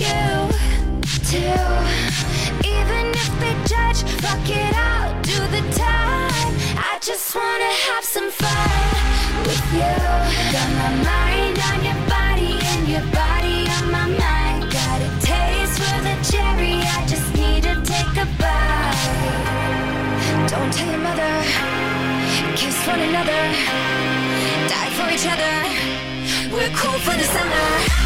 You, too. Even if they judge, fuck it, I'll do the time. I just wanna have some fun with you. Got my mind on your body and your body on my mind. Got a taste for the cherry, I just need to take a bite. Don't tell your mother kiss one another, die for each other. We're cool for the summer.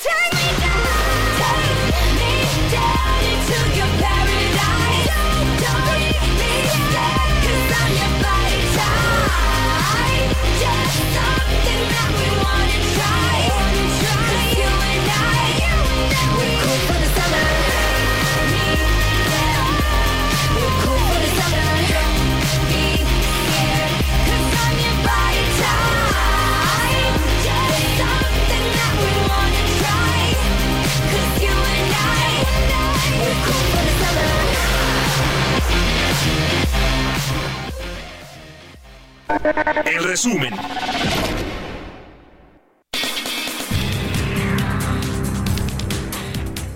Take me El resumen.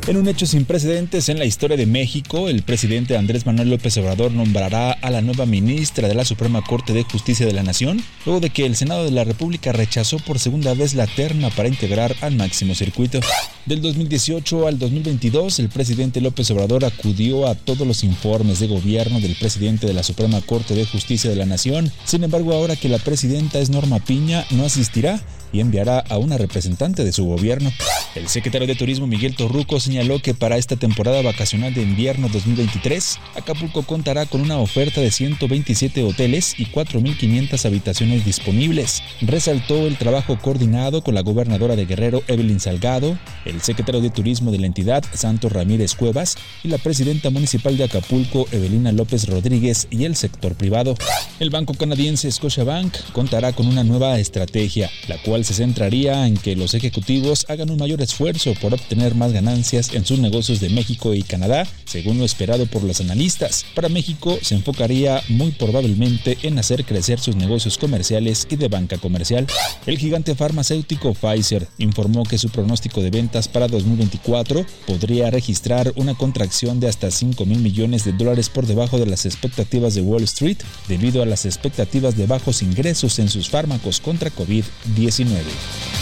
En un hecho sin precedentes en la historia de México, el presidente Andrés Manuel López Obrador nombrará a la nueva ministra de la Suprema Corte de Justicia de la Nación, luego de que el Senado de la República rechazó por segunda vez la terna para integrar al máximo circuito. Del 2018 al 2022, el presidente López Obrador acudió a todos los informes de gobierno del presidente de la Suprema Corte de Justicia de la Nación. Sin embargo, ahora que la presidenta es Norma Piña, no asistirá y enviará a una representante de su gobierno. El secretario de Turismo Miguel Torruco señaló que para esta temporada vacacional de invierno 2023, Acapulco contará con una oferta de 127 hoteles y 4.500 habitaciones disponibles. Resaltó el trabajo coordinado con la gobernadora de Guerrero, Evelyn Salgado, el secretario de Turismo de la entidad, Santos Ramírez Cuevas, y la presidenta municipal de Acapulco, Evelina López Rodríguez, y el sector privado. El banco canadiense Scotiabank contará con una nueva estrategia, la cual se centraría en que los ejecutivos hagan un mayor esfuerzo por obtener más ganancias en sus negocios de México y Canadá, según lo esperado por los analistas. Para México se enfocaría muy probablemente en hacer crecer sus negocios comerciales y de banca comercial. El gigante farmacéutico Pfizer informó que su pronóstico de ventas para 2024 podría registrar una contracción de hasta 5 mil millones de dólares por debajo de las expectativas de Wall Street debido a las expectativas de bajos ingresos en sus fármacos contra COVID-19. We're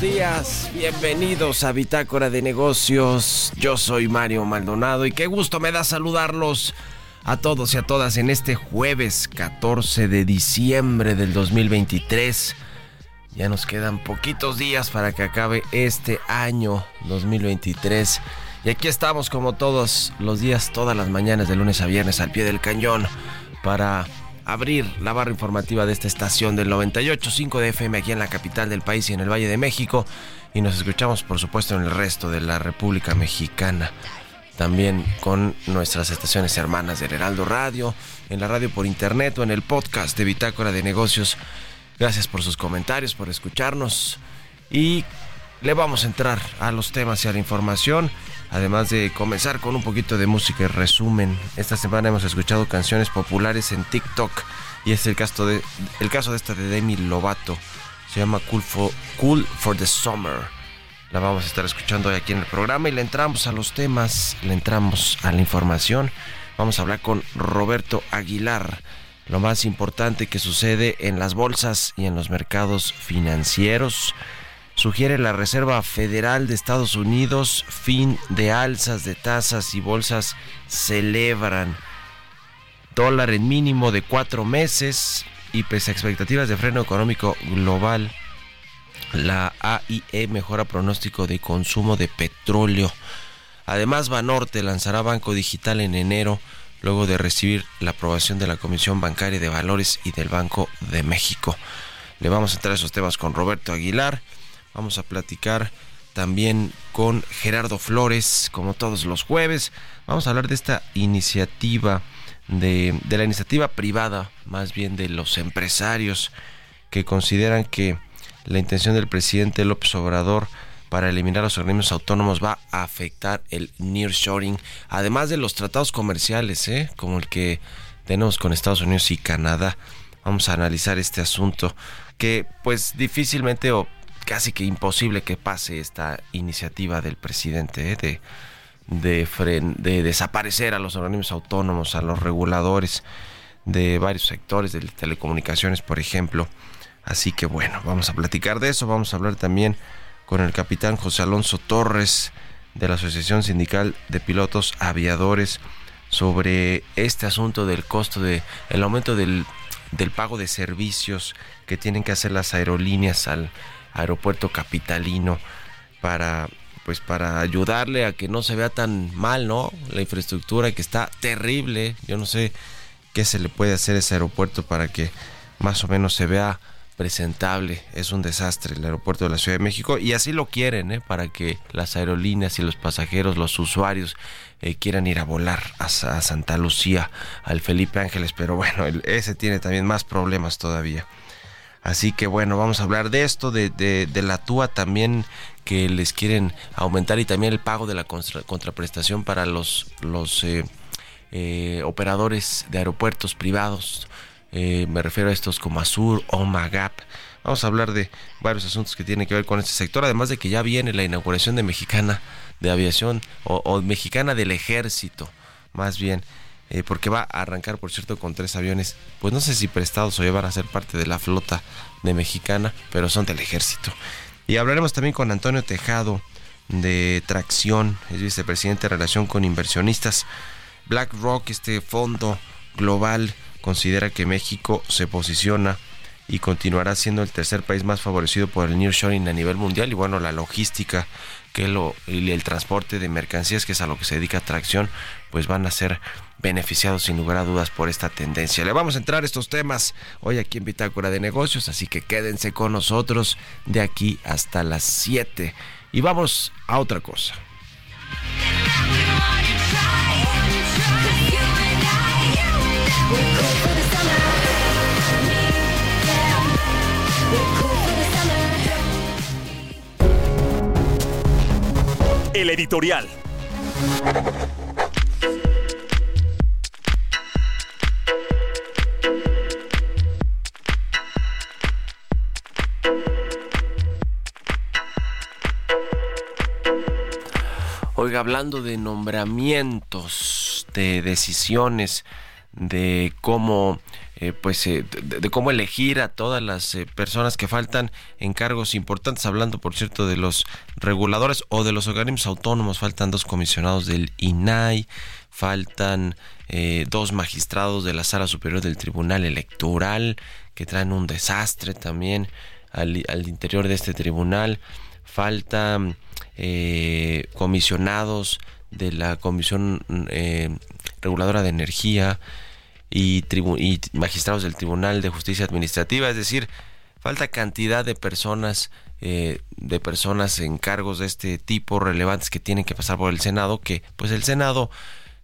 buenos días. Bienvenidos a Bitácora de Negocios. Yo soy Mario Maldonado y qué gusto me da saludarlos a todos y a todas en este jueves 14 de diciembre del 2023. Ya nos quedan poquitos días para que acabe este año 2023. Y aquí estamos como todos los días, todas las mañanas de lunes a viernes al pie del cañón para abrir la barra informativa de esta estación del 98.5 de FM aquí en la capital del país y en el Valle de México. Y nos escuchamos por supuesto en el resto de la República Mexicana. También con nuestras estaciones hermanas del Heraldo Radio, en la radio por internet o en el podcast de Bitácora de Negocios. Gracias por sus comentarios, por escucharnos. Y le vamos a entrar a los temas y a la información. Además de comenzar con un poquito de música y resumen. Esta semana hemos escuchado canciones populares en TikTok. Y es el caso de, el caso de esta de Demi Lovato. Se llama Cool for, cool for the Summer. La vamos a estar escuchando hoy aquí en el programa. Y le entramos a los temas, le entramos a la información. Vamos a hablar con Roberto Aguilar. Lo más importante que sucede en las bolsas y en los mercados financieros sugiere la Reserva Federal de Estados Unidos fin de alzas de tasas y bolsas celebran dólar en mínimo de cuatro meses y pese a expectativas de freno económico global, la AIE mejora pronóstico de consumo de petróleo. Además, Banorte lanzará Banco Digital en enero luego de recibir la aprobación de la Comisión Bancaria de Valores y del Banco de México. Le vamos a entrar a esos temas con Roberto Aguilar. Vamos a platicar también con Gerardo Flores, como todos los jueves. Vamos a hablar de esta iniciativa, de, de la iniciativa privada, más bien de los empresarios que consideran que la intención del presidente López Obrador para eliminar los organismos autónomos va a afectar el nearshoring, además de los tratados comerciales, ¿eh? como el que tenemos con Estados Unidos y Canadá. Vamos a analizar este asunto que pues difícilmente casi que imposible que pase esta iniciativa del presidente ¿eh? de, de, desaparecer a los organismos autónomos, a los reguladores de varios sectores de telecomunicaciones, por ejemplo. Así que bueno, vamos a platicar de eso, vamos a hablar también con el capitán José Alonso Torres de la Asociación Sindical de Pilotos Aviadores sobre este asunto del costo de el aumento del, del pago de servicios que tienen que hacer las aerolíneas al aeropuerto capitalino para pues para ayudarle a que no se vea tan mal, ¿no? La infraestructura que está terrible. Yo no sé qué se le puede hacer a ese aeropuerto para que más o menos se vea presentable. Es un desastre el aeropuerto de la Ciudad de México y así lo quieren, ¿eh? para que las aerolíneas y los pasajeros, los usuarios eh, quieran ir a volar a, a, Santa Lucía, al Felipe Ángeles, pero bueno, el, ese tiene también más problemas todavía. Así que bueno, vamos a hablar de esto, de, de, de la TUA también que les quieren aumentar y también el pago de la contra, contraprestación para los, los eh, eh, operadores de aeropuertos privados. Eh, me refiero a estos como Azur o Magap. Vamos a hablar de varios asuntos que tienen que ver con este sector, además de que ya viene la inauguración de Mexicana de Aviación o, o Mexicana del Ejército, más bien eh, porque va a arrancar, por cierto, con tres aviones, pues no sé si prestados o llevar a ser parte de la flota de Mexicana, pero son del ejército. Y hablaremos también con Antonio Tejado de Tracción, es vicepresidente de relación con inversionistas. BlackRock, este fondo global, considera que México se posiciona y continuará siendo el tercer país más favorecido por el nearshoring a nivel mundial y bueno, la logística que el transporte de mercancías, que es a lo que se dedica Tracción, pues van a ser beneficiados sin lugar a dudas por esta tendencia. Le vamos a entrar a estos temas hoy aquí en Bitácora de Negocios, así que quédense con nosotros de aquí hasta las 7 y vamos a otra cosa. El editorial. Oiga, hablando de nombramientos, de decisiones, de cómo eh, pues de, de, cómo elegir a todas las personas que faltan en cargos importantes, hablando por cierto de los reguladores o de los organismos autónomos, faltan dos comisionados del INAI, faltan dos magistrados de la Sala Superior del Tribunal Electoral, que traen un desastre también al, al interior de este tribunal, faltan eh, comisionados de la Comisión eh, Reguladora de Energía y, y magistrados del Tribunal de Justicia Administrativa, es decir, falta cantidad de personas eh, de personas en cargos de este tipo relevantes que tienen que pasar por el Senado que pues el Senado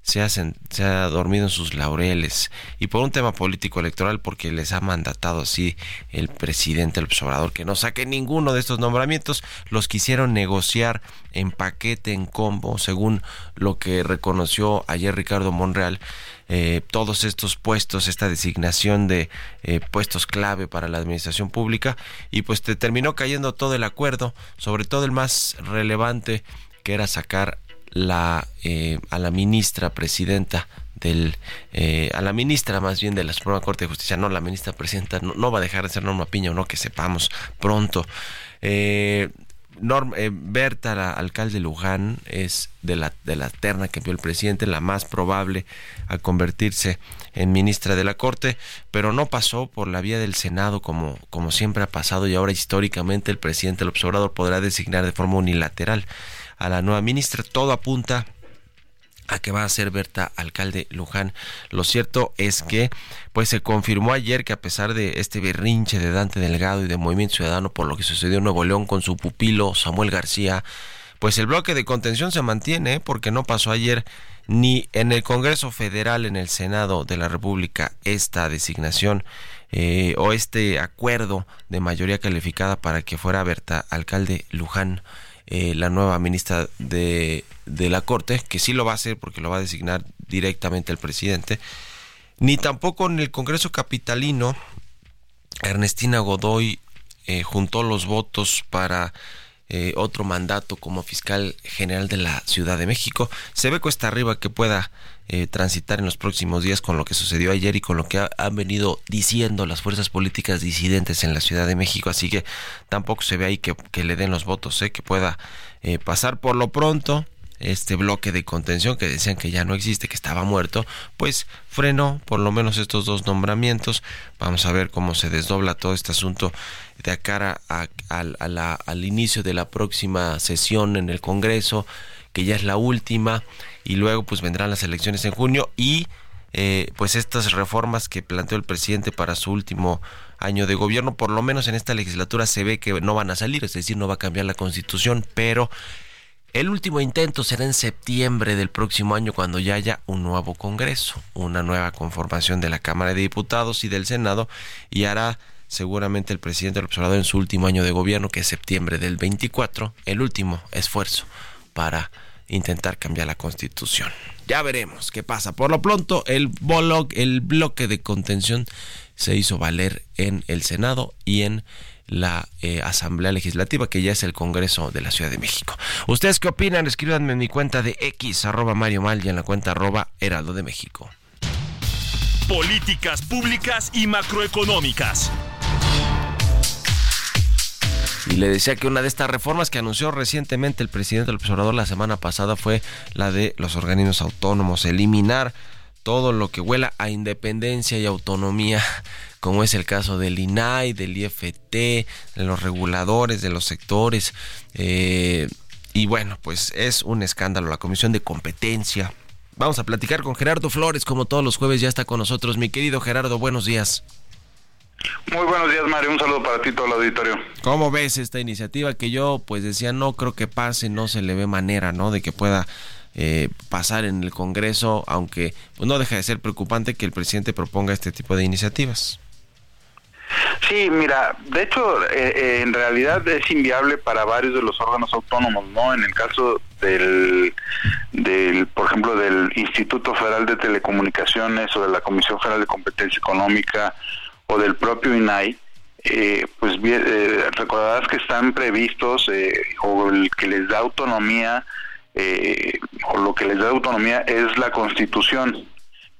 se, se ha dormido en sus laureles. Y por un tema político electoral porque les ha mandatado así el presidente el observador que no saque ninguno de estos nombramientos los quisieron negociar en paquete en combo según lo que reconoció ayer Ricardo Monreal eh, todos estos puestos, esta designación de eh, puestos clave para la administración pública y pues te terminó cayendo todo el acuerdo, sobre todo el más relevante que era sacar la, eh, a la ministra presidenta del eh, a la ministra más bien de la Suprema Corte de Justicia, no la ministra presidenta, no, va a dejar de ser Norma Piña o no, que sepamos pronto. Eh, eh, Berta, la alcalde Luján, es de la, de la terna que envió el presidente, la más probable a convertirse en ministra de la Corte, pero no pasó por la vía del Senado como, como siempre ha pasado y ahora históricamente el presidente el observador podrá designar de forma unilateral a la nueva ministra. Todo apunta a que va a ser Berta Alcalde Luján. Lo cierto es que pues se confirmó ayer que a pesar de este berrinche de Dante Delgado y de Movimiento Ciudadano por lo que sucedió en Nuevo León con su pupilo Samuel García, pues el bloque de contención se mantiene ¿eh? porque no pasó ayer ni en el Congreso Federal, en el Senado de la República, esta designación eh, o este acuerdo de mayoría calificada para que fuera Berta Alcalde Luján eh, la nueva ministra de, de la Corte, que sí lo va a hacer porque lo va a designar directamente el presidente, ni tampoco en el Congreso Capitalino, Ernestina Godoy eh, juntó los votos para eh, otro mandato como fiscal general de la Ciudad de México. Se ve cuesta arriba que pueda eh, transitar en los próximos días con lo que sucedió ayer y con lo que han venido diciendo las fuerzas políticas disidentes en la Ciudad de México. Así que tampoco se ve ahí que, le den los votos, ¿eh? que pueda eh, pasar por lo pronto este bloque de contención que decían que ya no existe, que estaba muerto, pues frenó por lo menos estos dos nombramientos. Vamos a ver cómo se desdobla todo este asunto de cara a, al inicio de la próxima sesión en el Congreso, que ya es la última, y luego pues vendrán las elecciones en junio y eh, pues estas reformas que planteó el presidente para su último año de gobierno, por lo menos en esta legislatura se ve que no van a salir, es decir, no va a cambiar la constitución, pero el último intento será en septiembre del próximo año cuando ya haya un nuevo Congreso, una nueva conformación de la Cámara de Diputados y del Senado y hará seguramente el presidente del observador en su último año de gobierno, que es septiembre del 24, el último esfuerzo para intentar cambiar la constitución. Ya veremos qué pasa. Por lo pronto, el, el bloque de contención se hizo valer en el Senado y en la eh, Asamblea Legislativa, que ya es el Congreso de la Ciudad de México. ¿Ustedes qué opinan? Escríbanme en mi cuenta de X, arroba Mario Mal, y en la cuenta arroba Heraldo de México. Políticas públicas y macroeconómicas. Le decía que una de estas reformas que anunció recientemente el presidente del observador la semana pasada fue la de los organismos autónomos, eliminar todo lo que huela a independencia y autonomía como es el caso del INAI, del IFT, de los reguladores, de los sectores. Eh, y bueno, pues es un escándalo. La Comisión de Competencia. Vamos a platicar con Gerardo Flores, como todos los jueves ya está con nosotros. Mi querido Gerardo, buenos días. Muy buenos días, Mario. Un saludo para ti, todo el auditorio. ¿Cómo ves esta iniciativa que yo, pues decía, no creo que pase, no se le ve manera, ¿no? De que pueda eh, pasar en el Congreso, aunque pues, no deja de ser preocupante que el presidente proponga este tipo de iniciativas. Sí, mira, de hecho, eh, eh, en realidad es inviable para varios de los órganos autónomos, ¿no? En el caso del, del, por ejemplo, del Instituto Federal de Telecomunicaciones o de la Comisión Federal de Competencia Económica o del propio INAI, eh, pues bien, recordarás que están previstos o el que les da autonomía o lo que les da autonomía es la Constitución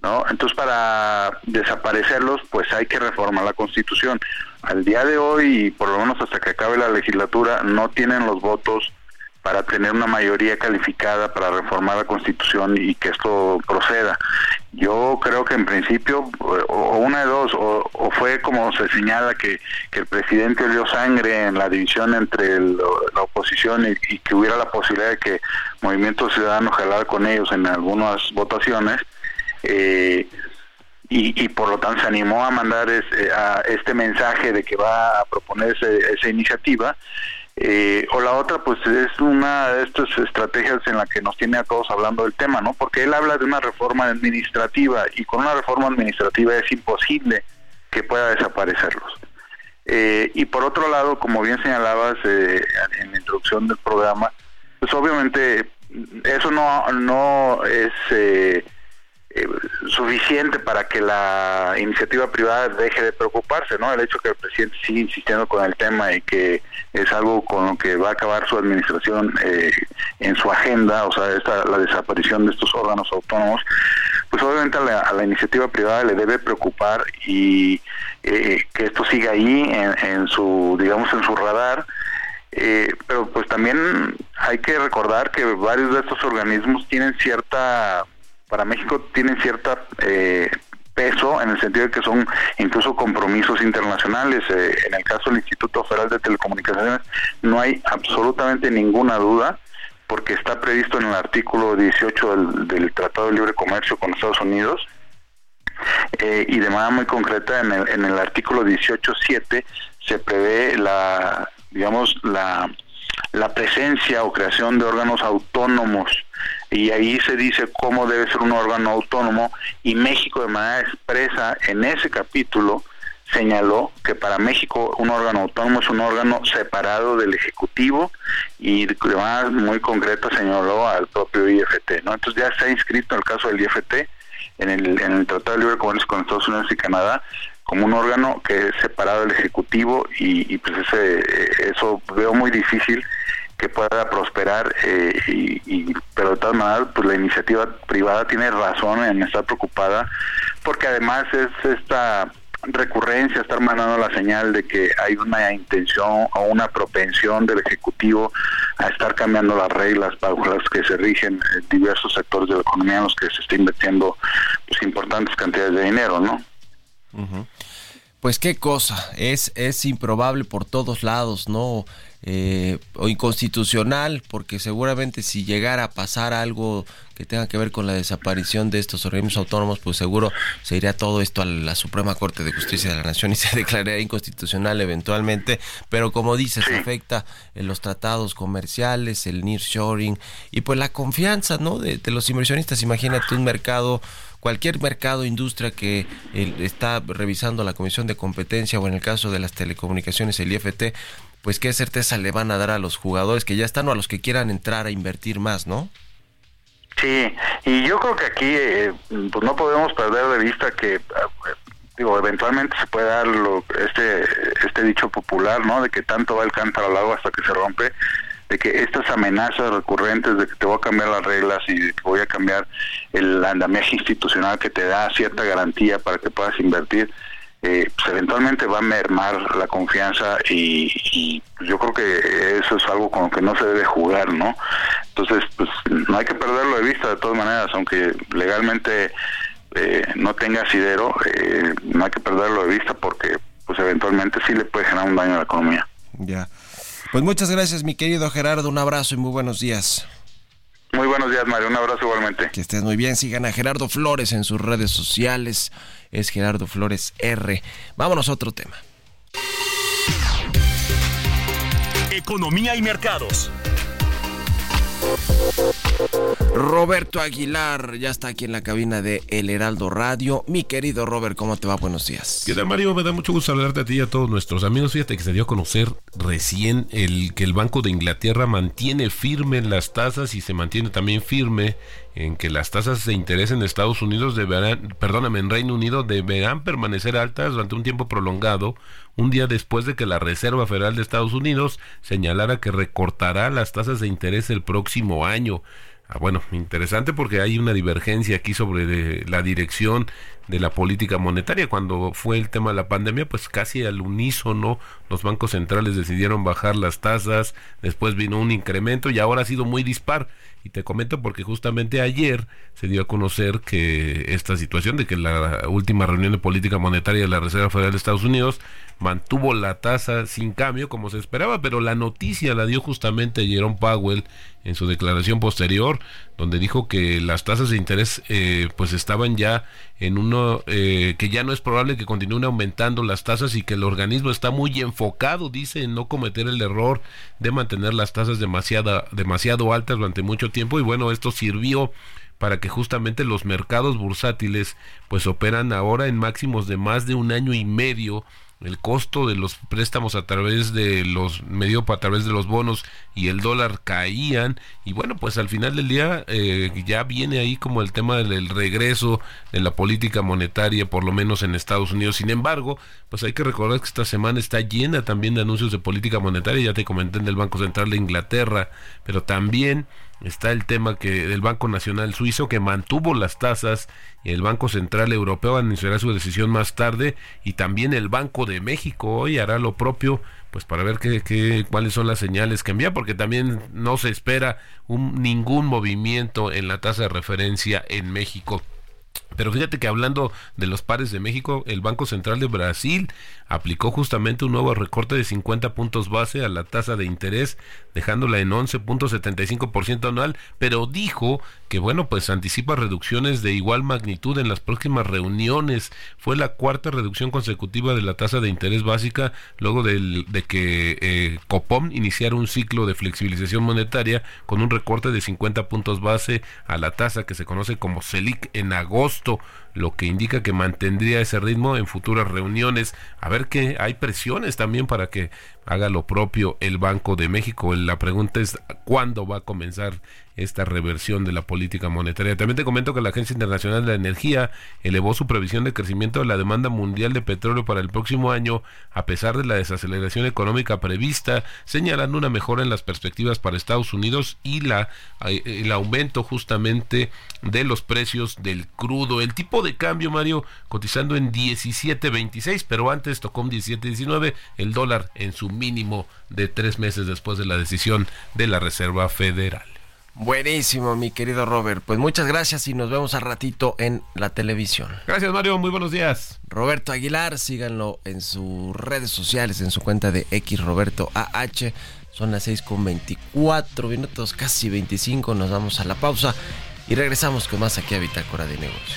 ¿no? Entonces, para desaparecerlos, pues hay que reformar la Constitución. Al día de hoy, y por lo menos hasta que acabe la legislatura, no tienen los votos para tener una mayoría calificada para reformar la Constitución y que esto proceda. Yo creo que en principio, o, una de dos, o, fue como se señala que, el presidente dio sangre en la división entre la oposición y, que hubiera la posibilidad de que Movimiento Ciudadano jalara con ellos en algunas votaciones, eh, y, por lo tanto se animó a mandar a este mensaje de que va a proponer esa iniciativa eh, o la otra, pues es una de estas estrategias en la que nos tiene a todos hablando del tema, ¿no? Porque él habla de una reforma administrativa y con una reforma administrativa es imposible que pueda desaparecerlos. Eh, y por otro lado, como bien señalabas eh, en la introducción del programa, pues obviamente eso no, no es eh, suficiente para que la iniciativa privada deje de preocuparse, ¿no? El hecho que el presidente siga insistiendo con el tema y que es algo con lo que va a acabar su administración eh, en su agenda, o sea, esta, la desaparición de estos órganos autónomos, pues obviamente a la, iniciativa privada le debe preocupar y eh, que esto siga ahí en, su, digamos, en su radar. pero pues también hay que recordar que varios de estos organismos tienen cierta para México tienen cierta eh, peso en el sentido de que son incluso compromisos internacionales. Eh, en el caso del Instituto Federal de Telecomunicaciones no hay absolutamente ninguna duda porque está previsto en el artículo 18 del, Tratado de Libre Comercio con Estados Unidos eh, y de manera muy concreta en el, en el artículo 18.7 se prevé la, digamos, la la presencia o creación de órganos autónomos y ahí se dice cómo debe ser un órgano autónomo y México de manera expresa en ese capítulo señaló que para México un órgano autónomo es un órgano separado del Ejecutivo y de manera muy concreta señaló al propio IFT. ¿no? Entonces ya está inscrito en el caso del IFT en el, en el Tratado de Libre Comercio con Estados Unidos y Canadá como un órgano que es separado del Ejecutivo y, pues ese, eso veo muy difícil que pueda prosperar, eh, y, pero de todas maneras, pues la iniciativa privada tiene razón en estar preocupada, porque además es esta recurrencia, estar mandando la señal de que hay una intención o una propensión del Ejecutivo a estar cambiando las reglas para las que se rigen diversos sectores de la economía en los que se está invirtiendo pues, importantes cantidades de dinero, ¿no? Pues qué cosa, es, es improbable por todos lados, ¿no? Eh, o inconstitucional, porque seguramente si llegara a pasar algo que tenga que ver con la desaparición de estos organismos autónomos, pues seguro se iría todo esto a la Suprema Corte de Justicia de la Nación y se declararía inconstitucional eventualmente, pero como dices, afecta en los tratados comerciales, el nearshoring y pues la confianza, ¿no? De, de los inversionistas, imagínate un mercado cualquier mercado, industria que está revisando la Comisión de Competencia o en el caso de las telecomunicaciones, el IFT, pues qué certeza le van a dar a los jugadores que ya están o a los que quieran entrar a invertir más, ¿no? Sí, y yo creo que aquí eh, pues no podemos perder de vista que eh, digo eventualmente se puede dar lo, este este dicho popular, ¿no? De que tanto va el cántaro al agua hasta que se rompe de que estas amenazas recurrentes de que te voy a cambiar las reglas y de que voy a cambiar el andamiaje institucional que te da cierta garantía para que puedas invertir, eh, pues eventualmente va a mermar la confianza y, yo creo que eso es algo con lo que no se debe jugar, ¿no? Entonces, pues no hay que perderlo de vista de todas maneras, aunque legalmente eh, no tenga asidero, eh, no hay que perderlo de vista porque pues eventualmente sí le puede generar un daño a la economía. Ya. Pues muchas gracias, mi querido Gerardo. Un abrazo y muy buenos días. Muy buenos días, Mario. Un abrazo igualmente. Que estés muy bien. Sigan a Gerardo Flores en sus redes sociales. Es Gerardo Flores R. Vámonos a otro tema. Economía y mercados. Roberto Aguilar ya está aquí en la cabina de El Heraldo Radio. Mi querido Robert, ¿cómo te va? Buenos días. ¿Qué tal, Mario? Me da mucho gusto saludarte a ti y a todos nuestros amigos. Fíjate que se dio a conocer recién el que el Banco de Inglaterra mantiene firme las tasas y se mantiene también firme en que las tasas de interés en Estados Unidos deberán, perdóname, en Reino Unido deberán permanecer altas durante un tiempo prolongado, un día después de que la Reserva Federal de Estados Unidos señalara que recortará las tasas de interés el próximo año. Ah, bueno, interesante porque hay una divergencia aquí sobre la dirección de la política monetaria. Cuando fue el tema de la pandemia, pues casi al unísono los bancos centrales decidieron bajar las tasas, después vino un incremento y ahora ha sido muy dispar. Y te comento porque justamente ayer se dio a conocer que esta situación de que la última reunión de política monetaria de la Reserva Federal de Estados Unidos mantuvo la tasa sin cambio como se esperaba, pero la noticia la dio justamente Jerome Powell en su declaración posterior, donde dijo que las tasas de interés eh, pues estaban ya en uno eh, que ya no es probable que continúen aumentando las tasas y que el organismo está muy enfocado, dice, en no cometer el error de mantener las tasas demasiado, demasiado altas durante mucho tiempo. Y bueno, esto sirvió para que justamente los mercados bursátiles pues operan ahora en máximos de más de un año y medio el costo de los préstamos a través de los medio a través de los bonos y el dólar caían. Y bueno pues al final del día eh, ya viene ahí como el tema del regreso de la política monetaria por lo menos en Estados Unidos. Sin embargo pues hay que recordar que esta semana está llena también de anuncios de política monetaria. Ya te comenté en el Banco Central de Inglaterra pero también está el tema que del Banco Nacional Suizo que mantuvo las tasas el Banco Central Europeo anunciará su decisión más tarde y también el Banco de México hoy hará lo propio pues para ver qué, qué cuáles son las señales que envía porque también no se espera un, ningún movimiento en la tasa de referencia en México pero fíjate que hablando de los pares de México, el Banco Central de Brasil aplicó justamente un nuevo recorte de 50 puntos base a la tasa de interés, dejándola en 11.75% anual, pero dijo que bueno, pues anticipa reducciones de igual magnitud en las próximas reuniones. Fue la cuarta reducción consecutiva de la tasa de interés básica luego de que eh, Copom iniciara un ciclo de flexibilización monetaria con un recorte de 50 puntos base a la tasa que se conoce como Selic en agosto lo que indica que mantendría ese ritmo en futuras reuniones. A ver que hay presiones también para que haga lo propio el Banco de México. La pregunta es cuándo va a comenzar esta reversión de la política monetaria. También te comento que la Agencia Internacional de la Energía elevó su previsión de crecimiento de la demanda mundial de petróleo para el próximo año, a pesar de la desaceleración económica prevista, señalando una mejora en las perspectivas para Estados Unidos y la, eh, el aumento justamente de los precios del crudo. El tipo de cambio, Mario, cotizando en 17.26, pero antes tocó un 17.19, el dólar en su mínimo de tres meses después de la decisión de la Reserva Federal. Buenísimo, mi querido Robert. Pues muchas gracias y nos vemos al ratito en la televisión. Gracias, Mario. Muy buenos días. Roberto Aguilar, síganlo en sus redes sociales, en su cuenta de X Roberto AH. Son las 6 con 24 minutos, casi 25. Nos vamos a la pausa y regresamos con más aquí a Bitácora de Negocios.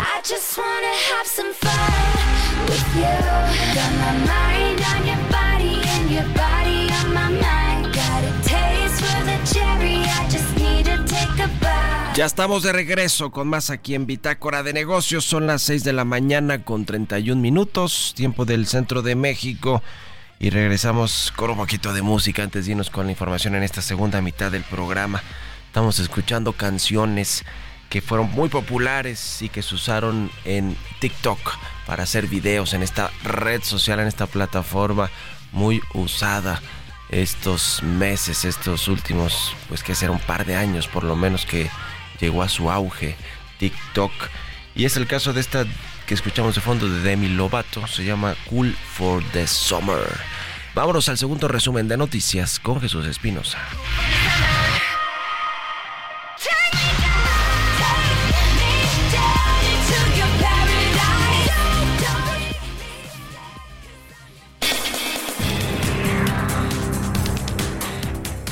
I just wanna have some fun with you. My mind on your body and your body on my mind. Got a taste for the cherry, I just need to take a. Ya estamos de regreso con más aquí en Bitácora de Negocios. Son las 6 de la mañana con 31 minutos, tiempo del centro de México. Y regresamos con un poquito de música antes de irnos con la información en esta segunda mitad del programa. Estamos escuchando canciones que fueron muy populares y que se usaron en TikTok para hacer videos en esta red social, en esta plataforma muy usada estos meses, estos últimos, pues que será un par de años por lo menos que llegó a su auge TikTok. Y es el caso de esta que escuchamos de fondo de Demi Lovato, se llama Cool for the Summer. Vámonos al segundo resumen de noticias con Jesús Espinosa.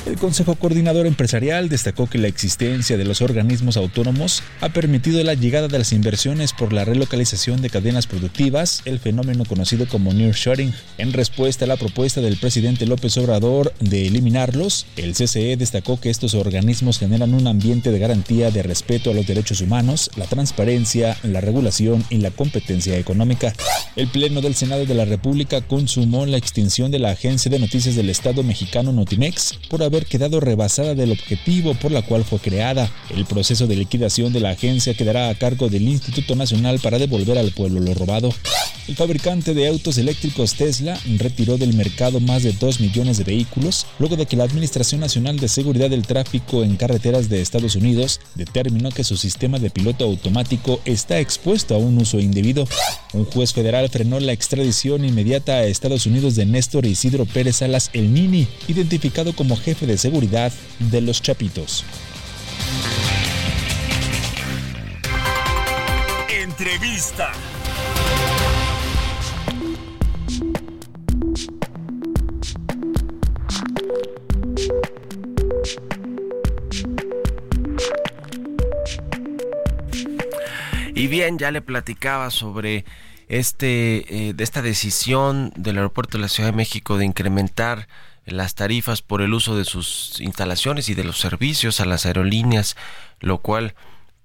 El Consejo Coordinador Empresarial destacó que la existencia de los organismos autónomos ha permitido la llegada de las inversiones por la relocalización de cadenas productivas, el fenómeno conocido como nearshoring. En respuesta a la propuesta del presidente López Obrador de eliminarlos, el CCE destacó que estos organismos generan un ambiente de garantía de respeto a los derechos humanos, la transparencia, la regulación y la competencia económica. El Pleno del Senado de la República consumó la extinción de la Agencia de Noticias del Estado mexicano Notimex por haber quedado rebasada del objetivo por la cual fue creada. El proceso de liquidación de la agencia quedará a cargo del Instituto Nacional para devolver al pueblo lo robado. El fabricante de autos eléctricos Tesla retiró del mercado más de 2 millones de vehículos luego de que la Administración Nacional de Seguridad del Tráfico en Carreteras de Estados Unidos determinó que su sistema de piloto automático está expuesto a un uso indebido. Un juez federal frenó la extradición inmediata a Estados Unidos de Néstor Isidro Pérez Salas El Nini, identificado como jefe de seguridad de los Chapitos. Entrevista. Y bien, ya le platicaba sobre este, eh, de esta decisión del aeropuerto de la Ciudad de México de incrementar las tarifas por el uso de sus instalaciones y de los servicios a las aerolíneas, lo cual,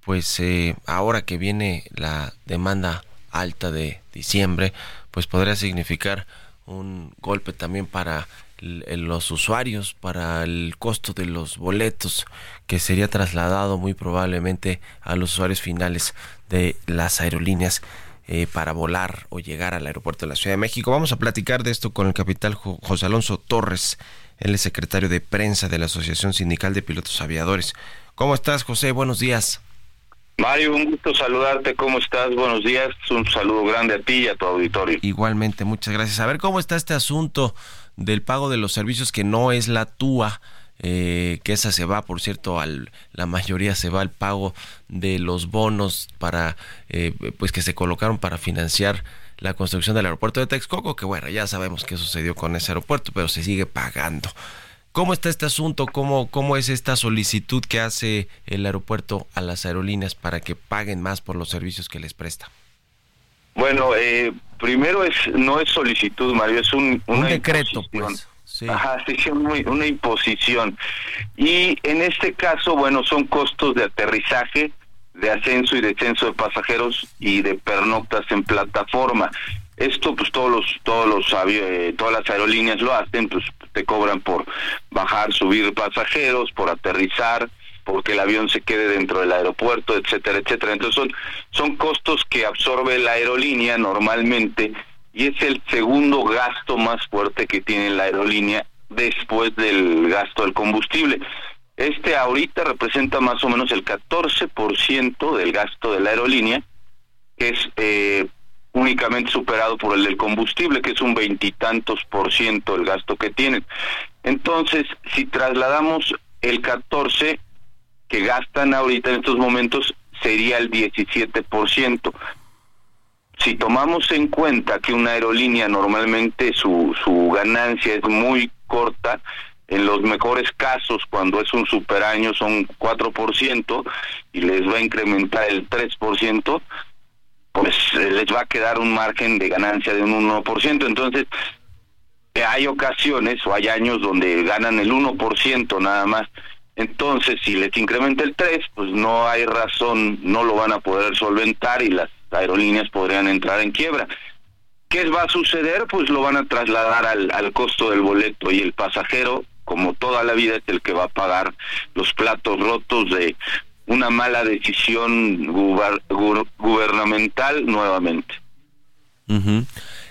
pues eh, ahora que viene la demanda alta de diciembre, pues podría significar un golpe también para l- los usuarios, para el costo de los boletos que sería trasladado muy probablemente a los usuarios finales de las aerolíneas eh, para volar o llegar al aeropuerto de la Ciudad de México. Vamos a platicar de esto con el capitán Jo- José Alonso Torres, él es secretario de prensa de la Asociación Sindical de Pilotos Aviadores. ¿Cómo estás, José? Buenos días. Mario, un gusto saludarte. ¿Cómo estás? Buenos días. Un saludo grande a ti y a tu auditorio. Igualmente, muchas gracias. A ver cómo está este asunto del pago de los servicios que no es la TUA, eh, que esa se va, por cierto, al, la mayoría se va al pago de los bonos para, eh, pues que se colocaron para financiar la construcción del aeropuerto de Texcoco, que bueno, ya sabemos qué sucedió con ese aeropuerto, pero se sigue pagando. ¿Cómo está este asunto? ¿Cómo, ¿Cómo es esta solicitud que hace el aeropuerto a las aerolíneas para que paguen más por los servicios que les presta? Bueno, eh, primero es no es solicitud, Mario, es un, Un decreto, pues. Sí. Ajá, sí, sí, una, imposición. Y en este caso, bueno, son costos de aterrizaje, de ascenso y descenso de pasajeros y de pernoctas en plataforma. Esto, pues todos los, todos los eh, todas las aerolíneas lo hacen, pues te cobran por bajar, subir pasajeros, por aterrizar, porque el avión se quede dentro del aeropuerto, etcétera, etcétera. Entonces son, son costos que absorbe la aerolínea normalmente y es el segundo gasto más fuerte que tiene la aerolínea después del gasto del combustible. Este ahorita representa más o menos el 14% del gasto de la aerolínea, que es eh, únicamente superado por el del combustible, que es un veintitantos por ciento el gasto que tienen. Entonces, si trasladamos el 14 que gastan ahorita en estos momentos, sería el 17%. Si tomamos en cuenta que una aerolínea normalmente su, su ganancia es muy corta, en los mejores casos, cuando es un super año, son 4% y les va a incrementar el 3%, pues eh, les va a quedar un margen de ganancia de un 1%. Entonces, eh, hay ocasiones o hay años donde ganan el 1% nada más. Entonces, si les incrementa el 3, pues no hay razón, no lo van a poder solventar y las aerolíneas podrían entrar en quiebra. ¿Qué va a suceder? Pues lo van a trasladar al, al costo del boleto y el pasajero como toda la vida es el que va a pagar los platos rotos de una mala decisión gubernamental nuevamente.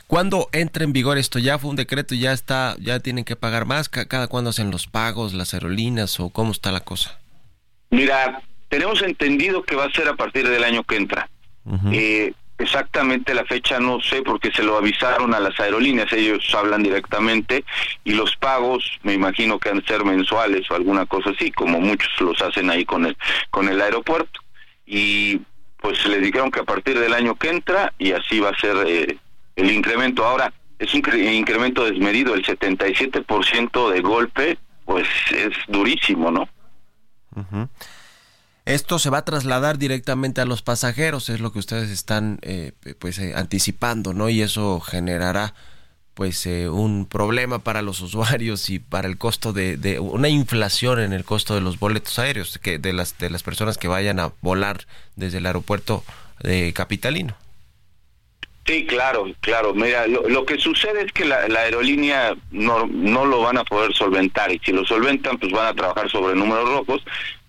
¿Cuándo entra en vigor esto? ¿Ya fue un decreto y ya está, ya tienen que pagar más? ¿Cada cuándo hacen los pagos, las aerolíneas o cómo está la cosa? Mira, tenemos entendido que va a ser a partir del año que entra. Exactamente la fecha no sé porque se lo avisaron a las aerolíneas, ellos hablan directamente y los pagos me imagino que han de ser mensuales o alguna cosa así, como muchos los hacen ahí con el con el aeropuerto y pues les dijeron que a partir del año que entra y así va a ser eh, el incremento. Ahora es un incremento desmedido, el 77% de golpe, pues es durísimo, ¿no? Esto se va a trasladar directamente a los pasajeros, es lo que ustedes están eh, pues eh, anticipando, ¿no? Y eso generará pues eh, un problema para los usuarios y para el costo de, de, una inflación en el costo de los boletos aéreos que de las de las personas que vayan a volar desde el aeropuerto de capitalino. Sí, claro, claro. Mira, lo, que sucede es que la, la, aerolínea no, no lo van a poder solventar y si lo solventan, pues van a trabajar sobre números rojos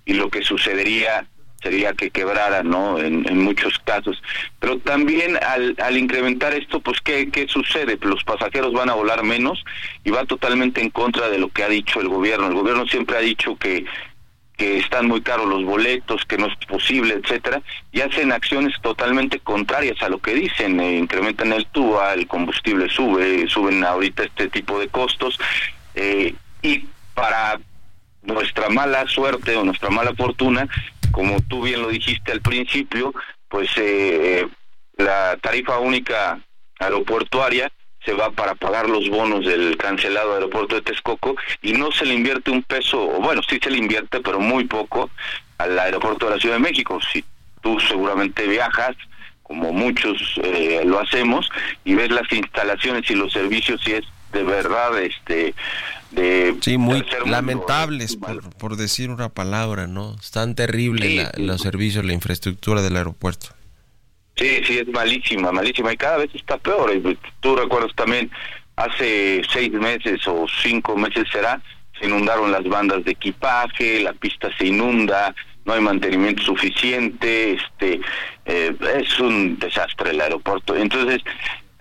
y lo que sucedería sería que quebrara, ¿no? En, muchos casos. Pero también al, al incrementar esto, pues, ¿qué, ¿qué sucede? Los pasajeros van a volar menos y va totalmente en contra de lo que ha dicho el gobierno. El gobierno siempre ha dicho que que están muy caros los boletos, que no es posible, etcétera, y hacen acciones totalmente contrarias a lo que dicen, eh, incrementan el TUA, el combustible sube, suben ahorita este tipo de costos, eh, y para nuestra mala suerte o nuestra mala fortuna, como tú bien lo dijiste al principio, pues eh, la tarifa única aeroportuaria se va para pagar los bonos del cancelado aeropuerto de Texcoco y no se le invierte un peso, o bueno, sí se le invierte, pero muy poco al aeropuerto de la Ciudad de México. Si tú seguramente viajas, como muchos eh, lo hacemos, y ves las instalaciones y los servicios, y es de verdad este de sí muy lamentables por, por, decir una palabra no están terribles los servicios la infraestructura del aeropuerto. Sí sí es malísima malísima y cada vez está peor tú recuerdas también hace seis meses o cinco meses será se inundaron las bandas de equipaje la pista se inunda no hay mantenimiento suficiente este eh, es un desastre el aeropuerto. Entonces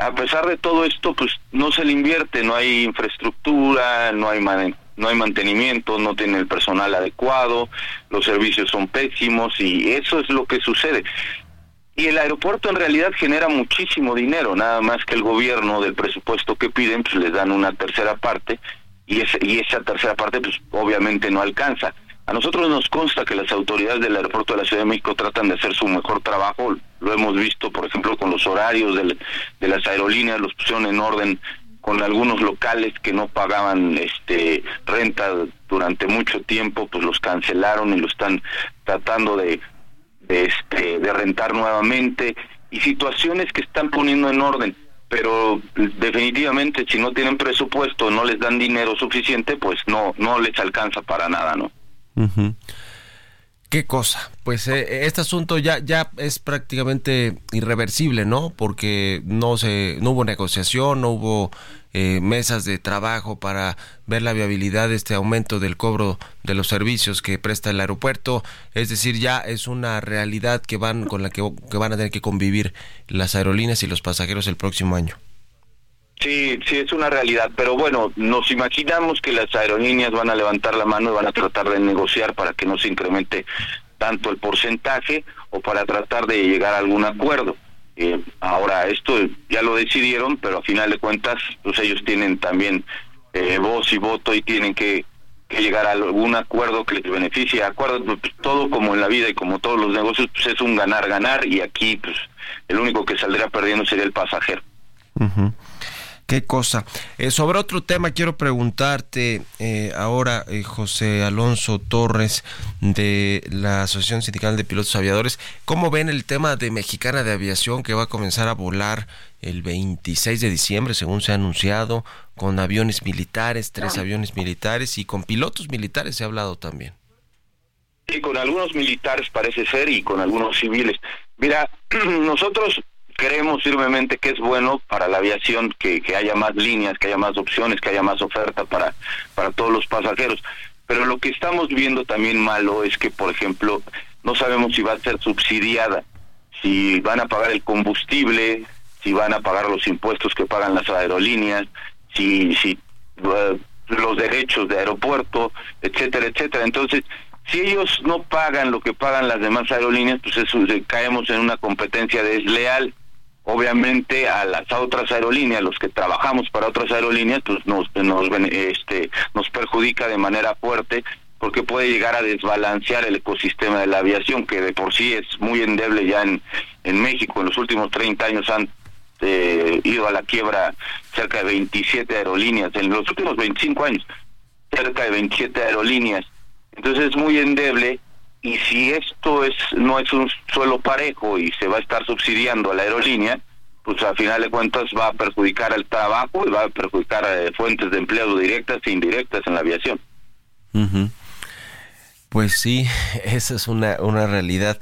a pesar de todo esto, pues no se le invierte, no hay infraestructura, no hay no hay mantenimiento, no tiene el personal adecuado, los servicios son pésimos y eso es lo que sucede. Y el aeropuerto en realidad genera muchísimo dinero, nada más que el gobierno del presupuesto que piden, pues les dan una tercera parte y, esa tercera parte pues obviamente no alcanza. A nosotros nos consta que las autoridades del aeropuerto de la Ciudad de México tratan de hacer su mejor trabajo. Lo hemos visto, por ejemplo, con los horarios de, las aerolíneas, los pusieron en orden con algunos locales que no pagaban este renta durante mucho tiempo, pues los cancelaron y lo están tratando de, este de rentar nuevamente y situaciones que están poniendo en orden pero definitivamente si no tienen presupuesto, no les dan dinero suficiente, pues no no les alcanza para nada, ¿no? ¿Qué cosa? Pues eh, este asunto ya, ya es prácticamente irreversible, ¿no? Porque no se, no hubo negociación, no hubo eh, mesas de trabajo para ver la viabilidad de este aumento del cobro de los servicios que presta el aeropuerto. Es decir, ya es una realidad que van con la que van a tener que convivir las aerolíneas y los pasajeros el próximo año. Sí, sí, es una realidad, pero bueno, nos imaginamos que las aerolíneas van a levantar la mano y van a tratar de negociar para que no se incremente tanto el porcentaje o para tratar de llegar a algún acuerdo. Eh, ahora, esto ya lo decidieron, pero a final de cuentas, pues ellos tienen también eh, voz y voto y tienen que, llegar a algún acuerdo que les beneficie. Acuerdo, pues, todo como en la vida y como todos los negocios, pues es un ganar-ganar y aquí, pues, el único que saldría perdiendo sería el pasajero. Qué cosa. Eh, sobre otro tema quiero preguntarte eh, ahora, eh, José Alonso Torres de la Asociación Sindical de Pilotos Aviadores, ¿cómo ven el tema de Mexicana de Aviación que va a comenzar a volar el 26 de diciembre, según se ha anunciado, con aviones militares, tres aviones militares y con pilotos militares se ha hablado también? Sí, con algunos militares parece ser y con algunos civiles. Mira, nosotros creemos firmemente que es bueno para la aviación que, haya más líneas, que haya más opciones, que haya más oferta para, para todos los pasajeros. Pero lo que estamos viendo también malo es que, por ejemplo, no sabemos si va a ser subsidiada, si van a pagar el combustible, si van a pagar los impuestos que pagan las aerolíneas, si, si uh, los derechos de aeropuerto, etcétera, etcétera. Entonces, si ellos no pagan lo que pagan las demás aerolíneas, pues eso, caemos en una competencia desleal obviamente a las otras aerolíneas, los que trabajamos para otras aerolíneas, pues nos nos este nos perjudica de manera fuerte porque puede llegar a desbalancear el ecosistema de la aviación que de por sí es muy endeble ya en en México. En los últimos 30 años han eh, ido a la quiebra cerca de 27 aerolíneas. En los últimos 25 años cerca de 27 aerolíneas. Entonces es muy endeble y si esto es no es un suelo parejo y se va a estar subsidiando a la aerolínea, pues a final de cuentas va a perjudicar el trabajo y va a perjudicar eh, fuentes de empleo directas e indirectas en la aviación. Pues sí, esa es una, una realidad.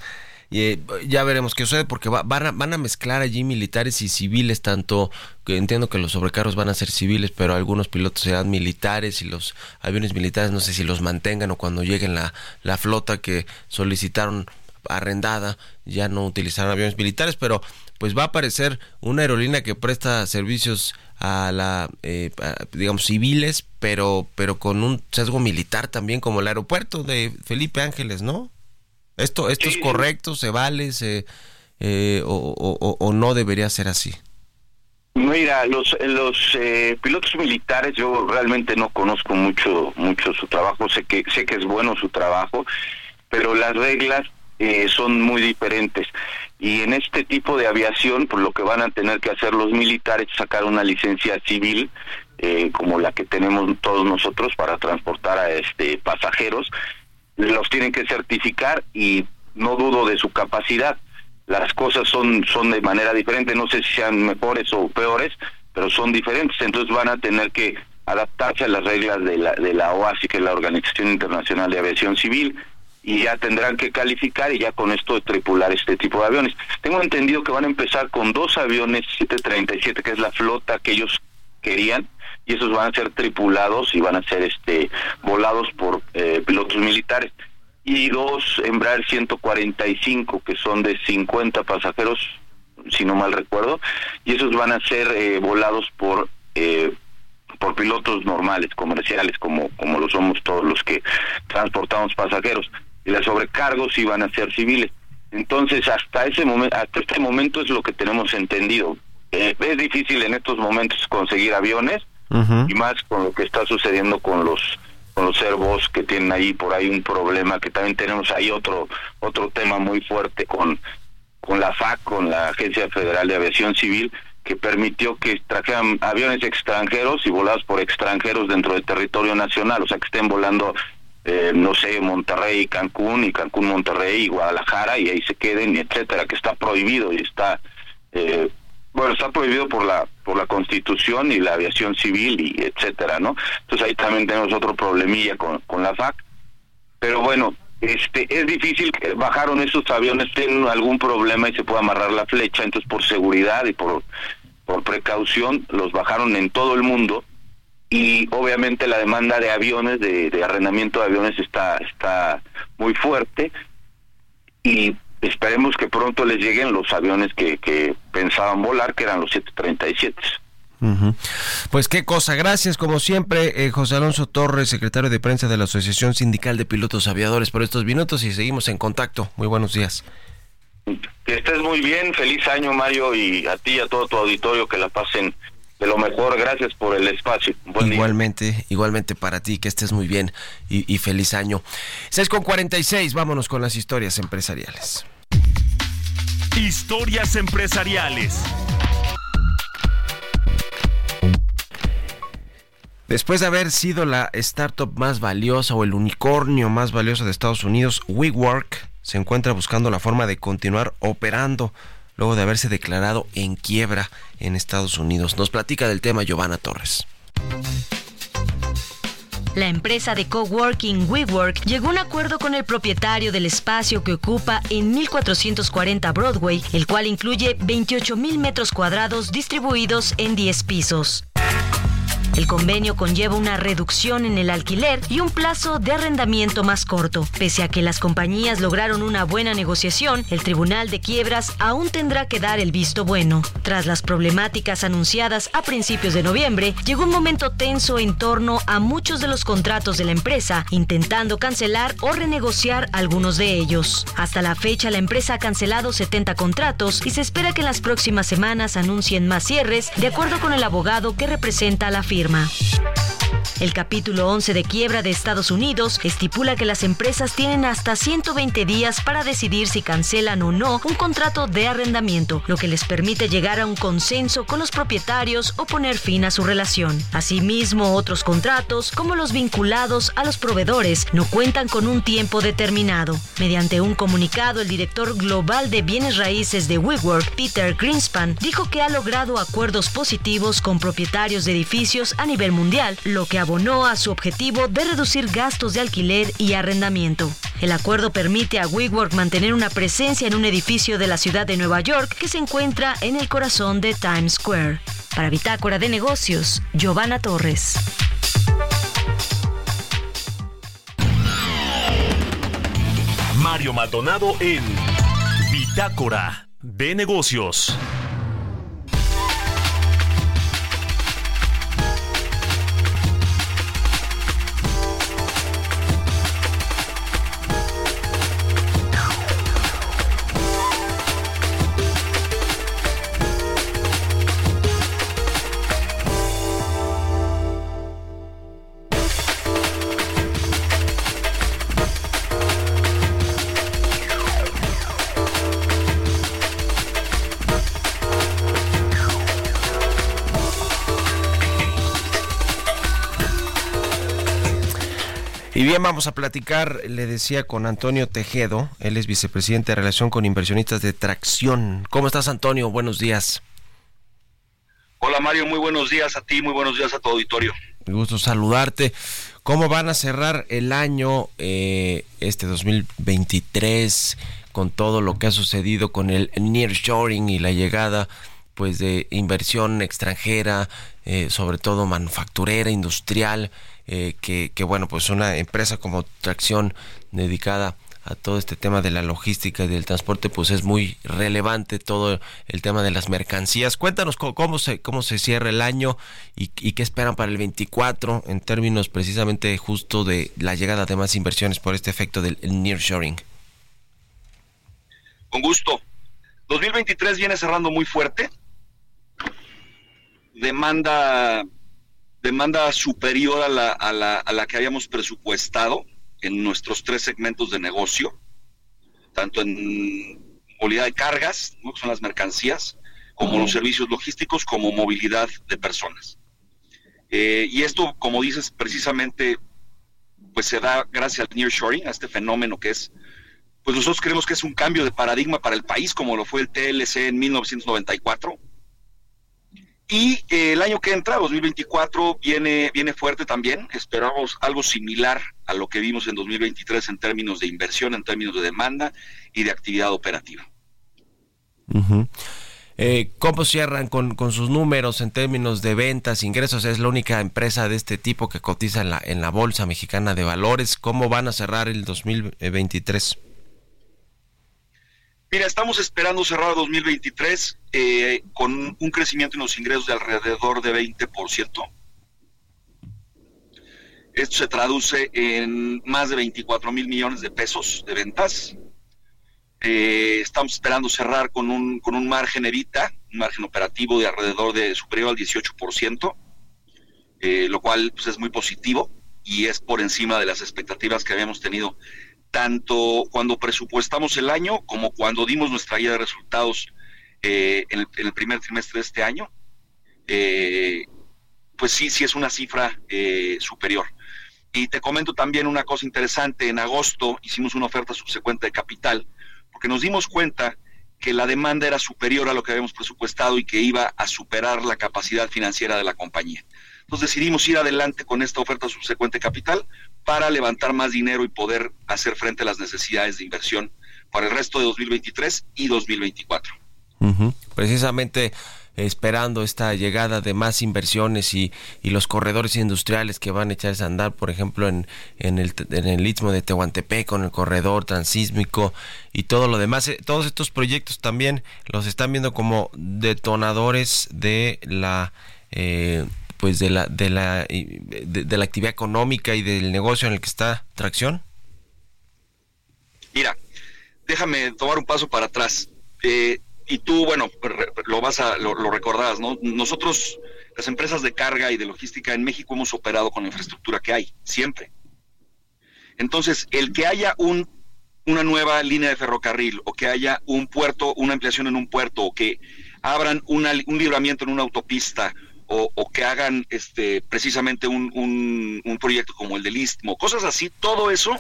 Y eh, ya veremos qué sucede porque van, a, van a mezclar allí militares y civiles, tanto que entiendo que los sobrecargos van a ser civiles, pero algunos pilotos serán militares y los aviones militares no sé si los mantengan o cuando lleguen la, la flota que solicitaron arrendada ya no utilizarán aviones militares, pero pues va a aparecer una aerolínea que presta servicios a la eh, digamos civiles pero pero con un sesgo militar también como el aeropuerto de Felipe Ángeles no ¿Esto, esto es correcto? ¿Se vale? Se, eh, o, no debería ser así? Mira, los, los eh, pilotos militares yo realmente no conozco mucho mucho su trabajo, sé que sé que es bueno su trabajo, pero las reglas eh, son muy diferentes. Y en este tipo de aviación, pues lo que van a tener que hacer los militares es sacar una licencia civil como la que tenemos todos nosotros para transportar a este pasajeros los tienen que certificar y no dudo de su capacidad. Las cosas son, son de manera diferente, no sé si sean mejores o peores, pero son diferentes, entonces van a tener que adaptarse a las reglas de la, de la OASI, que es la Organización Internacional de Aviación Civil, y ya tendrán que calificar y ya con esto tripular este tipo de aviones. Tengo entendido que van a empezar con dos aviones 737, que es la flota que ellos querían, y esos van a ser tripulados y van a ser este volados por eh, pilotos militares. Y dos Embraer 145 que son de 50 pasajeros si no mal recuerdo y esos van a ser eh, volados por eh, por pilotos normales comerciales como como lo somos todos los que transportamos pasajeros. Y los sobrecargos van a ser civiles. Entonces hasta ese momento hasta este momento es lo que tenemos entendido. Es difícil en estos momentos conseguir aviones y más con lo que está sucediendo con los con los servos que tienen ahí por ahí un problema que también tenemos ahí otro otro tema muy fuerte con con la FAC con la Agencia Federal de Aviación Civil que permitió que trajeran aviones extranjeros y volados por extranjeros dentro del territorio nacional, o sea que estén volando eh, no sé, Monterrey, Cancún y Cancún, Monterrey y Guadalajara y ahí se queden, etcétera, que está prohibido y está eh, bueno, está prohibido por la por la Constitución y la aviación civil y etcétera, ¿no? Entonces ahí también tenemos otro problemilla con, con la FAC. Pero bueno, este es difícil bajaron esos aviones tienen algún problema y se pueda amarrar la flecha, entonces por seguridad y por por precaución los bajaron en todo el mundo y obviamente la demanda de aviones de, de arrendamiento de aviones está está muy fuerte y esperemos que pronto les lleguen los aviones que, que pensaban volar, que eran los 737. Pues qué cosa, gracias como siempre eh, José Alonso Torres, secretario de prensa de la Asociación Sindical de Pilotos Aviadores por estos minutos y seguimos en contacto. Muy buenos días. Que estés muy bien, feliz año Mario y a ti y a todo tu auditorio que la pasen de lo mejor, gracias por el espacio. igualmente, igualmente para ti, que estés muy bien y, feliz año. 6 con 46, vámonos con las historias empresariales. Historias empresariales. Después de haber sido la startup más valiosa o el unicornio más valioso de Estados Unidos, WeWork se encuentra buscando la forma de continuar operando luego de haberse declarado en quiebra en Estados Unidos. Nos platica del tema Giovanna Torres. La empresa de coworking WeWork llegó a un acuerdo con el propietario del espacio que ocupa en 1440 Broadway, el cual incluye 28 mil metros cuadrados distribuidos en 10 pisos. El convenio conlleva una reducción en el alquiler y un plazo de arrendamiento más corto. Pese a que las compañías lograron una buena negociación, el Tribunal de Quiebras aún tendrá que dar el visto bueno. Tras las problemáticas anunciadas a principios de noviembre, llegó un momento tenso en torno a muchos de los contratos de la empresa, intentando cancelar o renegociar algunos de ellos. Hasta la fecha, la empresa ha cancelado 70 contratos y se espera que en las próximas semanas anuncien más cierres, de acuerdo con el abogado que representa a la firma. firma. El capítulo 11 de quiebra de Estados Unidos estipula que las empresas tienen hasta 120 días para decidir si cancelan o no un contrato de arrendamiento, lo que les permite llegar a un consenso con los propietarios o poner fin a su relación. Asimismo, otros contratos, como los vinculados a los proveedores, no cuentan con un tiempo determinado. Mediante un comunicado, el director global de bienes raíces de WeWork, Peter Greenspan, dijo que ha logrado acuerdos positivos con propietarios de edificios a nivel mundial, lo que abonó a su objetivo de reducir gastos de alquiler y arrendamiento. El acuerdo permite a WeWork mantener una presencia en un edificio de la ciudad de Nueva York que se encuentra en el corazón de Times Square. Para Bitácora de Negocios, Giovanna Torres. Mario Maldonado en Bitácora de Negocios. Vamos a platicar, le decía, con Antonio Tejedo. Él es vicepresidente de Relación con Inversionistas de Tracción. ¿Cómo estás, Antonio? Buenos días. Hola, Mario. Muy buenos días a ti, muy buenos días a tu auditorio. Me gusto saludarte. ¿Cómo van a cerrar el año, eh, este 2023, con todo lo que ha sucedido con el nearshoring y la llegada pues de inversión extranjera, eh, sobre todo manufacturera, industrial? Eh, que, que, bueno, pues una empresa como Tracción dedicada a todo este tema de la logística y del transporte, pues es muy relevante todo el tema de las mercancías. Cuéntanos cómo, se, cómo se cierra el año y, y, qué esperan para el 24 en términos precisamente justo de la llegada de más inversiones por este efecto del nearshoring. Con gusto. 2023 viene cerrando muy fuerte. Demanda demanda superior a la, a la, a la que habíamos presupuestado en nuestros tres segmentos de negocio, tanto en movilidad de cargas, ¿no? que son las mercancías, como los servicios logísticos, como movilidad de personas. Eh, y esto, como dices, precisamente, pues se da gracias al nearshoring, a este fenómeno que es, pues nosotros creemos que es un cambio de paradigma para el país, como lo fue el TLC en 1994 y eh, el año que entra, 2024, viene, viene fuerte también. Esperamos algo similar a lo que vimos en 2023 en términos de inversión, en términos de demanda y de actividad operativa. eh, ¿Cómo cierran con, con, sus números en términos de ventas, ingresos? Es la única empresa de este tipo que cotiza en la, en la Bolsa Mexicana de Valores. ¿Cómo van a cerrar el 2023? Mira, estamos esperando cerrar 2023 eh, con un crecimiento en los ingresos de alrededor de 20%. Esto se traduce en más de 24 mil millones de pesos de ventas. Eh, estamos esperando cerrar con un, con un margen evita, un margen operativo de alrededor de superior al 18%, eh, lo cual pues, es muy positivo y es por encima de las expectativas que habíamos tenido tanto cuando presupuestamos el año como cuando dimos nuestra guía de resultados eh, en, el, primer trimestre de este año. Eh, pues sí, sí es una cifra eh, superior. Y te comento también una cosa interesante, en agosto hicimos una oferta subsecuente de capital, porque nos dimos cuenta que la demanda era superior a lo que habíamos presupuestado y que iba a superar la capacidad financiera de la compañía. Entonces decidimos ir adelante con esta oferta subsecuente capital para levantar más dinero y poder hacer frente a las necesidades de inversión para el resto de 2023 y 2024. Precisamente esperando esta llegada de más inversiones y, y, los corredores industriales que van a echarse a andar, por ejemplo, en, en, el, en el Istmo de Tehuantepec, con el corredor transísmico y todo lo demás. Eh, todos estos proyectos también los están viendo como detonadores de la... Eh, pues de la de la de, la actividad económica y del negocio en el que está Tracción? Mira, déjame tomar un paso para atrás. Eh, y tú, bueno, lo vas a, lo, lo ¿no? Nosotros, las empresas de carga y de logística en México hemos operado con la infraestructura que hay, siempre. Entonces, el que haya un, una nueva línea de ferrocarril o que haya un puerto, una ampliación en un puerto o que abran una, un libramiento en una autopista o, que hagan este precisamente un, un, proyecto como el del Istmo, cosas así, todo eso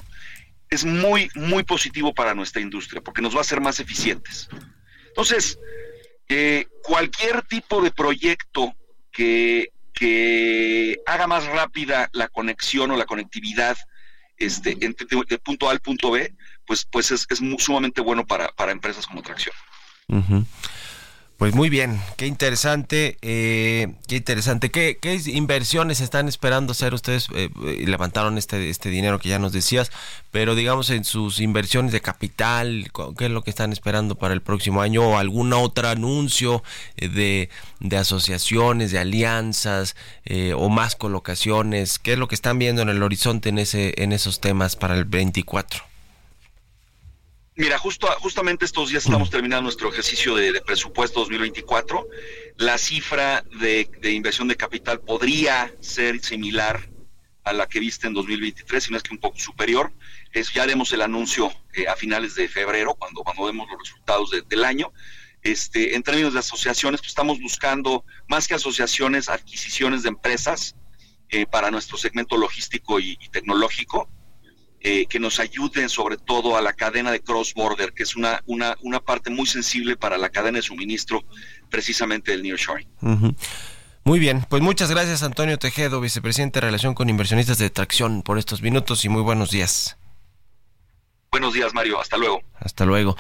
es muy, muy positivo para nuestra industria porque nos va a hacer más eficientes. Entonces, eh, cualquier tipo de proyecto que, que, haga más rápida la conexión o la conectividad este, entre, de, punto A al punto B, pues, pues es, es sumamente bueno para, para, empresas como Tracción. Pues muy bien, qué interesante, eh, qué interesante. ¿Qué, ¿Qué, inversiones están esperando hacer ustedes? Eh, levantaron este, este dinero que ya nos decías, pero digamos en sus inversiones de capital, ¿qué es lo que están esperando para el próximo año? ¿O algún otro anuncio de, de asociaciones, de alianzas eh, o más colocaciones? ¿Qué es lo que están viendo en el horizonte en, ese, en esos temas para el 24? Mira, justo, justamente estos días estamos terminando nuestro ejercicio de, presupuesto 2024. La cifra de, inversión de capital podría ser similar a la que viste en 2023, si no es que un poco superior. Es, ya demos el anuncio eh, a finales de febrero, cuando, cuando vemos los resultados de, del año. Este, en términos de asociaciones, pues estamos buscando más que asociaciones, adquisiciones de empresas eh, para nuestro segmento logístico y tecnológico eh, que nos ayuden sobre todo a la cadena de cross-border, que es una, una, una, parte muy sensible para la cadena de suministro precisamente del nearshoring. Uh -huh. Muy bien, pues muchas gracias Antonio Tejedo, vicepresidente de Relación con Inversionistas de Tracción, por estos minutos y muy buenos días. Buenos días Mario, hasta luego. Hasta luego.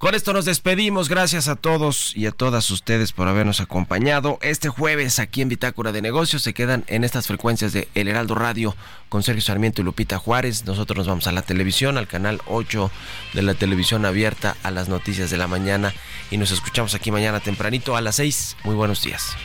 Con esto nos despedimos. Gracias a todos y a todas ustedes por habernos acompañado. Este jueves aquí en Bitácora de Negocios se quedan en estas frecuencias de El Heraldo Radio con Sergio Sarmiento y Lupita Juárez. Nosotros nos vamos a la televisión, al canal 8 de la televisión abierta a las noticias de la mañana y nos escuchamos aquí mañana tempranito a las 6. Muy buenos días.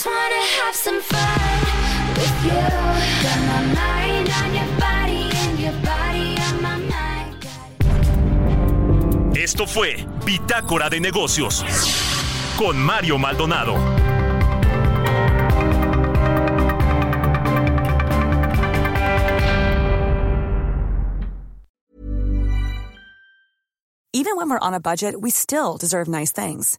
Just wanna have some fun with you. Got my mind on your body and your body on my mind. Esto fue Bitácora de Negocios con Mario Maldonado. Even when we're on a budget, we still deserve nice things.